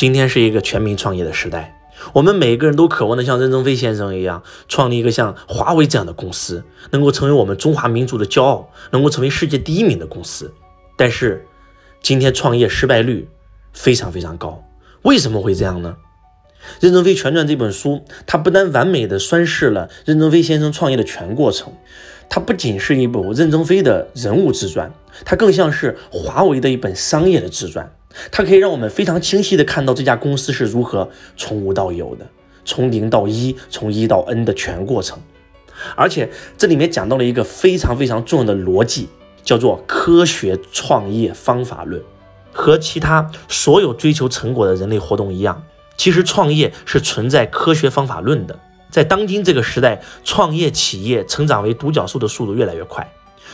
今天是一个全民创业的时代，我们每个人都渴望的像任正非先生一样，创立一个像华为这样的公司，能够成为我们中华民族的骄傲，能够成为世界第一名的公司。但是，今天创业失败率非常非常高，为什么会这样呢？《任正非全传》这本书，它不但完美的宣示了任正非先生创业的全过程，它不仅是一部任正非的人物自传，它更像是华为的一本商业的自传。它可以让我们非常清晰地看到这家公司是如何从无到有的，从零到一，从一到 N 的全过程。而且这里面讲到了一个非常非常重要的逻辑，叫做科学创业方法论。和其他所有追求成果的人类活动一样，其实创业是存在科学方法论的。在当今这个时代，创业企业成长为独角兽的速度越来越快，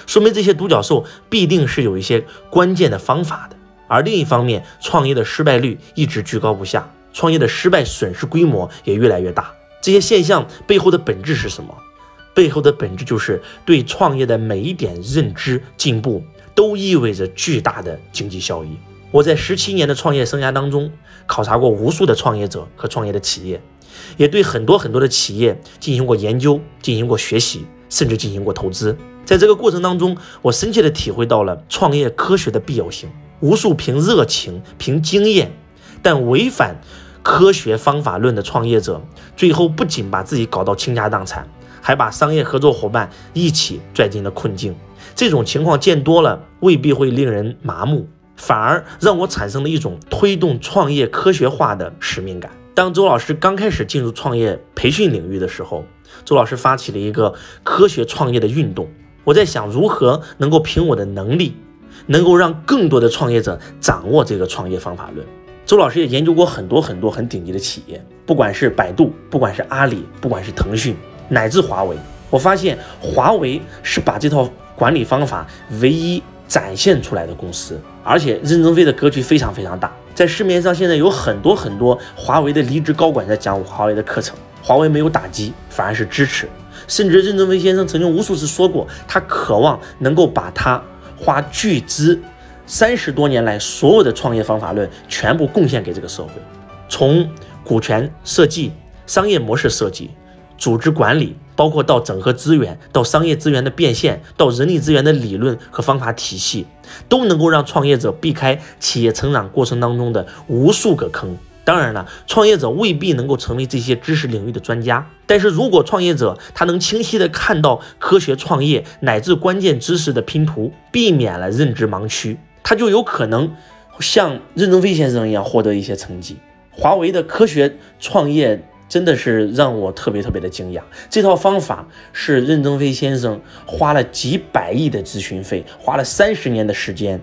说明这些独角兽必定是有一些关键的方法的。而另一方面，创业的失败率一直居高不下，创业的失败损失规模也越来越大。这些现象背后的本质是什么？背后的本质就是对创业的每一点认知进步，都意味着巨大的经济效益。我在十七年的创业生涯当中，考察过无数的创业者和创业的企业，也对很多很多的企业进行过研究、进行过学习，甚至进行过投资。在这个过程当中，我深切地体会到了创业科学的必要性。无数凭热情、凭经验，但违反科学方法论的创业者，最后不仅把自己搞到倾家荡产，还把商业合作伙伴一起拽进了困境。这种情况见多了，未必会令人麻木，反而让我产生了一种推动创业科学化的使命感。当周老师刚开始进入创业培训领域的时候，周老师发起了一个科学创业的运动。我在想，如何能够凭我的能力。能够让更多的创业者掌握这个创业方法论。周老师也研究过很多很多很顶级的企业，不管是百度，不管是阿里，不管是腾讯，乃至华为。我发现华为是把这套管理方法唯一展现出来的公司，而且任正非的格局非常非常大。在市面上现在有很多很多华为的离职高管在讲华为的课程，华为没有打击，反而是支持。甚至任正非先生曾经无数次说过，他渴望能够把他。花巨资，三十多年来所有的创业方法论全部贡献给这个社会，从股权设计、商业模式设计、组织管理，包括到整合资源、到商业资源的变现、到人力资源的理论和方法体系，都能够让创业者避开企业成长过程当中的无数个坑。当然了，创业者未必能够成为这些知识领域的专家，但是如果创业者他能清晰的看到科学创业乃至关键知识的拼图，避免了认知盲区，他就有可能像任正非先生一样获得一些成绩。华为的科学创业真的是让我特别特别的惊讶，这套方法是任正非先生花了几百亿的咨询费，花了三十年的时间，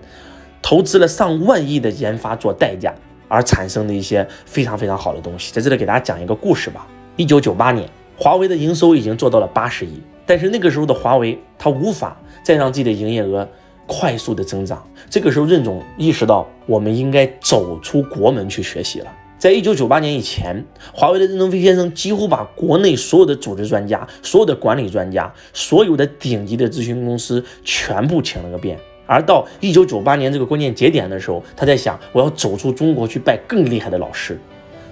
投资了上万亿的研发做代价。而产生的一些非常非常好的东西，在这里给大家讲一个故事吧。一九九八年，华为的营收已经做到了八十亿，但是那个时候的华为，它无法再让自己的营业额快速的增长。这个时候，任总意识到，我们应该走出国门去学习了。在一九九八年以前，华为的任正非先生几乎把国内所有的组织专家、所有的管理专家、所有的顶级的咨询公司全部请了个遍。而到一九九八年这个关键节点的时候，他在想，我要走出中国去拜更厉害的老师。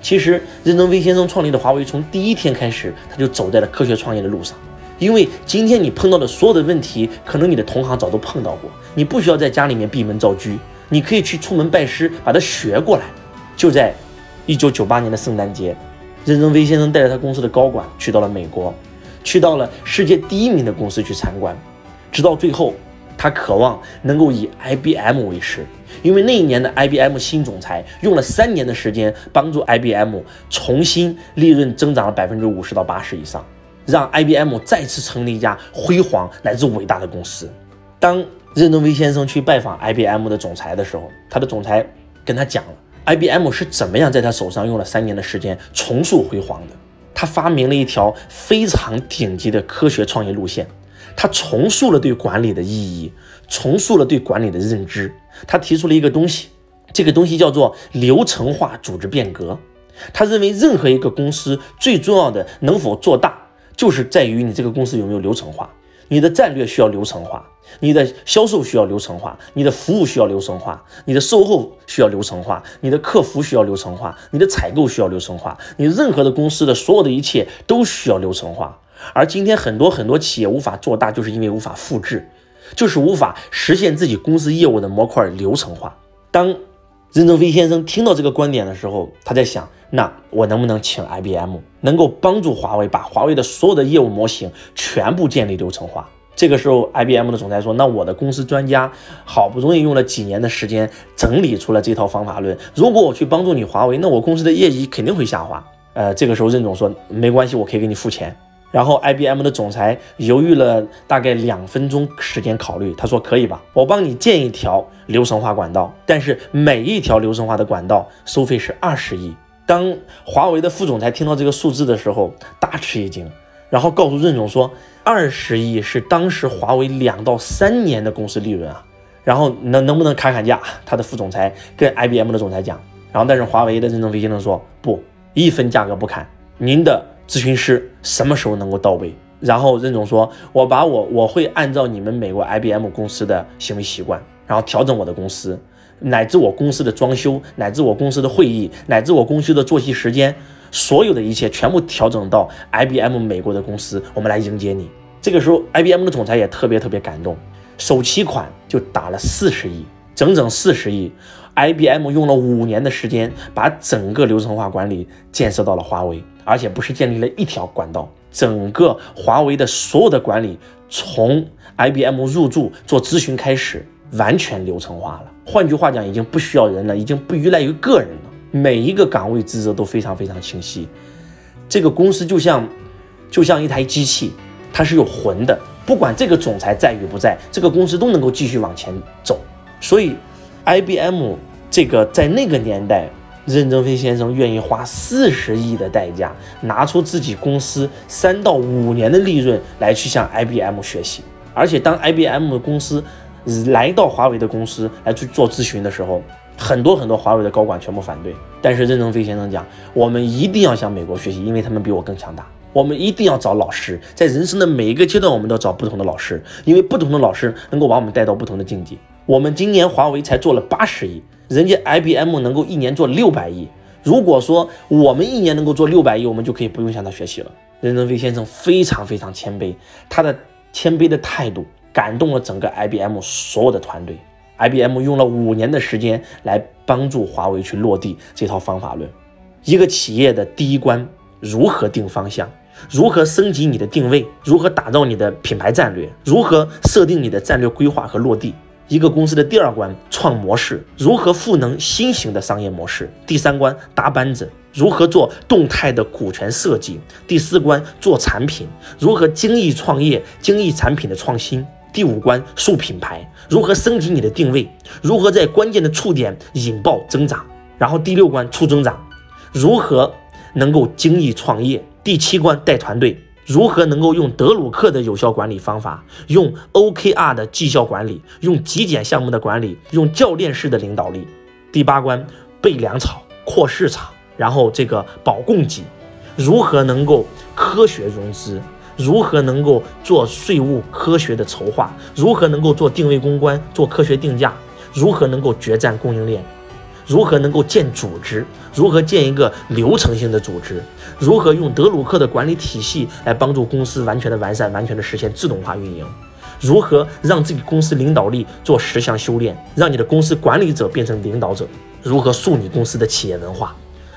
其实，任正非先生创立的华为，从第一天开始，他就走在了科学创业的路上。因为今天你碰到的所有的问题，可能你的同行早都碰到过，你不需要在家里面闭门造车，你可以去出门拜师，把它学过来。就在一九九八年的圣诞节，任正非先生带着他公司的高管去到了美国，去到了世界第一名的公司去参观，直到最后。他渴望能够以 IBM 为师，因为那一年的 IBM 新总裁用了三年的时间，帮助 IBM 重新利润增长了百分之五十到八十以上，让 IBM 再次成立一家辉煌乃至伟大的公司。当任正非先生去拜访 IBM 的总裁的时候，他的总裁跟他讲了 IBM 是怎么样在他手上用了三年的时间重塑辉煌的。他发明了一条非常顶级的科学创业路线。他重塑了对管理的意义，重塑了对管理的认知。他提出了一个东西，这个东西叫做流程化组织变革。他认为，任何一个公司最重要的能否做大，就是在于你这个公司有没有流程化。你的战略需要流程化，你的销售需要流程化，你的服务需要流程化，你的售后需要流程化，你的客服需要流程化，你的采购需要流程化，你任何的公司的所有的一切都需要流程化。而今天很多很多企业无法做大，就是因为无法复制，就是无法实现自己公司业务的模块流程化。当任正非先生听到这个观点的时候，他在想：那我能不能请 IBM，能够帮助华为把华为的所有的业务模型全部建立流程化？这个时候，IBM 的总裁说：“那我的公司专家好不容易用了几年的时间整理出了这套方法论，如果我去帮助你华为，那我公司的业绩肯定会下滑。”呃，这个时候任总说：“没关系，我可以给你付钱。”然后 IBM 的总裁犹豫了大概两分钟时间考虑，他说：“可以吧，我帮你建一条流程化管道，但是每一条流程化的管道收费是二十亿。”当华为的副总裁听到这个数字的时候，大吃一惊，然后告诉任总说：“二十亿是当时华为两到三年的公司利润啊，然后能能不能砍砍价？”他的副总裁跟 IBM 的总裁讲，然后但是华为的任正非先生说：“不，一分价格不砍，您的。”咨询师什么时候能够到位？然后任总说：“我把我我会按照你们美国 IBM 公司的行为习惯，然后调整我的公司，乃至我公司的装修，乃至我公司的会议，乃至我公司的作息时间，所有的一切全部调整到 IBM 美国的公司，我们来迎接你。”这个时候，IBM 的总裁也特别特别感动，首期款就打了四十亿，整整四十亿。IBM 用了五年的时间，把整个流程化管理建设到了华为。而且不是建立了一条管道，整个华为的所有的管理从 IBM 入驻做咨询开始，完全流程化了。换句话讲，已经不需要人了，已经不依赖于个人了。每一个岗位职责都非常非常清晰。这个公司就像就像一台机器，它是有魂的。不管这个总裁在与不在，这个公司都能够继续往前走。所以，IBM 这个在那个年代。任正非先生愿意花四十亿的代价，拿出自己公司三到五年的利润来去向 IBM 学习。而且当 IBM 的公司来到华为的公司来去做咨询的时候，很多很多华为的高管全部反对。但是任正非先生讲，我们一定要向美国学习，因为他们比我更强大。我们一定要找老师，在人生的每一个阶段，我们都找不同的老师，因为不同的老师能够把我们带到不同的境界。我们今年华为才做了八十亿。人家 IBM 能够一年做六百亿，如果说我们一年能够做六百亿，我们就可以不用向他学习了。任正非先生非常非常谦卑，他的谦卑的态度感动了整个 IBM 所有的团队。IBM 用了五年的时间来帮助华为去落地这套方法论。一个企业的第一关，如何定方向？如何升级你的定位？如何打造你的品牌战略？如何设定你的战略规划和落地？一个公司的第二关创模式，如何赋能新型的商业模式；第三关搭班子，如何做动态的股权设计；第四关做产品，如何精益创业、精益产品的创新；第五关树品牌，如何升级你的定位，如何在关键的触点引爆增长；然后第六关促增长，如何能够精益创业；第七关带团队。如何能够用德鲁克的有效管理方法，用 OKR 的绩效管理，用极简项目的管理，用教练式的领导力？第八关备粮草、扩市场，然后这个保供给，如何能够科学融资？如何能够做税务科学的筹划？如何能够做定位公关、做科学定价？如何能够决战供应链？如何能够建组织？如何建一个流程性的组织？如何用德鲁克的管理体系来帮助公司完全的完善、完全的实现自动化运营？如何让自己公司领导力做十项修炼，让你的公司管理者变成领导者？如何树你公司的企业文化，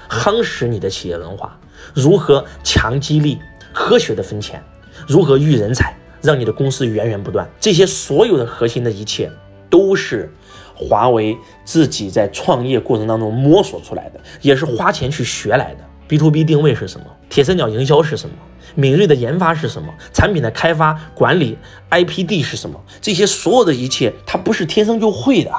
夯实你的企业文化？如何强激励、科学的分钱？如何育人才，让你的公司源源不断？这些所有的核心的一切，都是。华为自己在创业过程当中摸索出来的，也是花钱去学来的。B to B 定位是什么？铁三角营销是什么？敏锐的研发是什么？产品的开发管理 IPD 是什么？这些所有的一切，它不是天生就会的。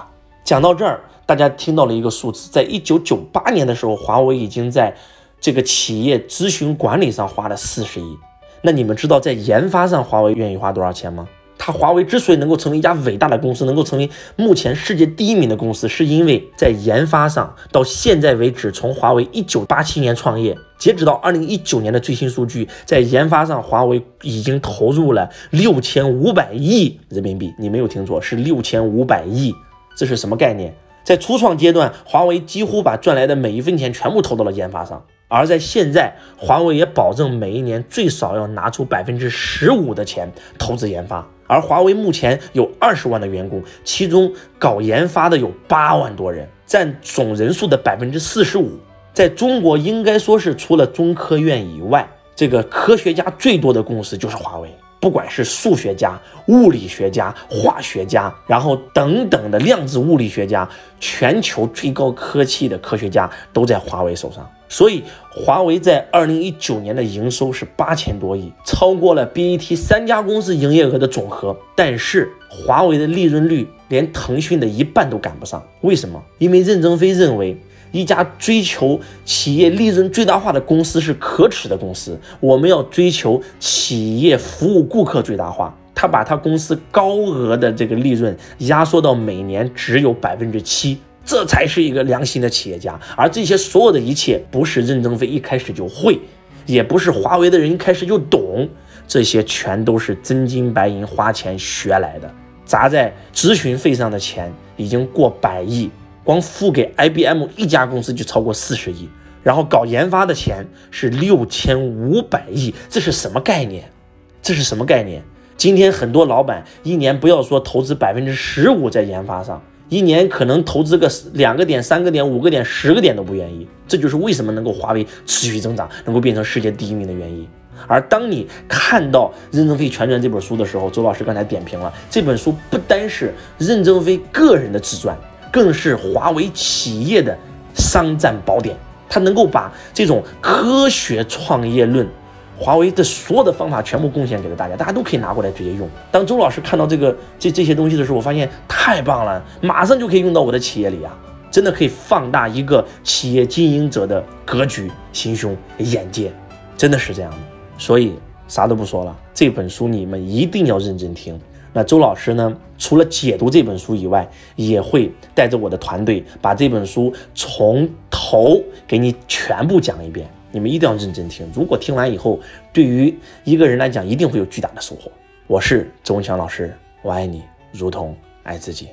讲到这儿，大家听到了一个数字，在一九九八年的时候，华为已经在这个企业咨询管理上花了四十亿。那你们知道在研发上华为愿意花多少钱吗？它华为之所以能够成为一家伟大的公司，能够成为目前世界第一名的公司，是因为在研发上，到现在为止，从华为一九八七年创业，截止到二零一九年的最新数据，在研发上，华为已经投入了六千五百亿人民币。你没有听错，是六千五百亿。这是什么概念？在初创阶段，华为几乎把赚来的每一分钱全部投到了研发上。而在现在，华为也保证每一年最少要拿出百分之十五的钱投资研发。而华为目前有二十万的员工，其中搞研发的有八万多人，占总人数的百分之四十五。在中国，应该说是除了中科院以外，这个科学家最多的公司就是华为。不管是数学家、物理学家、化学家，然后等等的量子物理学家，全球最高科技的科学家都在华为手上。所以，华为在二零一九年的营收是八千多亿，超过了 BAT 三家公司营业额的总和。但是，华为的利润率连腾讯的一半都赶不上。为什么？因为任正非认为。一家追求企业利润最大化的公司是可耻的公司。我们要追求企业服务顾客最大化。他把他公司高额的这个利润压缩到每年只有百分之七，这才是一个良心的企业家。而这些所有的一切，不是任正非一开始就会，也不是华为的人一开始就懂，这些全都是真金白银花钱学来的。砸在咨询费上的钱已经过百亿。光付给 IBM 一家公司就超过四十亿，然后搞研发的钱是六千五百亿，这是什么概念？这是什么概念？今天很多老板一年不要说投资百分之十五在研发上，一年可能投资个两个点、三个点、五个点、十个点都不愿意。这就是为什么能够华为持续增长，能够变成世界第一名的原因。而当你看到《任正非全传》这本书的时候，周老师刚才点评了，这本书不单是任正非个人的自传。更是华为企业的商战宝典，它能够把这种科学创业论，华为的所有的方法全部贡献给了大家，大家都可以拿过来直接用。当周老师看到这个这这些东西的时候，我发现太棒了，马上就可以用到我的企业里啊！真的可以放大一个企业经营者的格局、心胸、眼界，真的是这样的。所以啥都不说了，这本书你们一定要认真听。那周老师呢？除了解读这本书以外，也会带着我的团队把这本书从头给你全部讲一遍。你们一定要认真听。如果听完以后，对于一个人来讲，一定会有巨大的收获。我是周文强老师，我爱你，如同爱自己。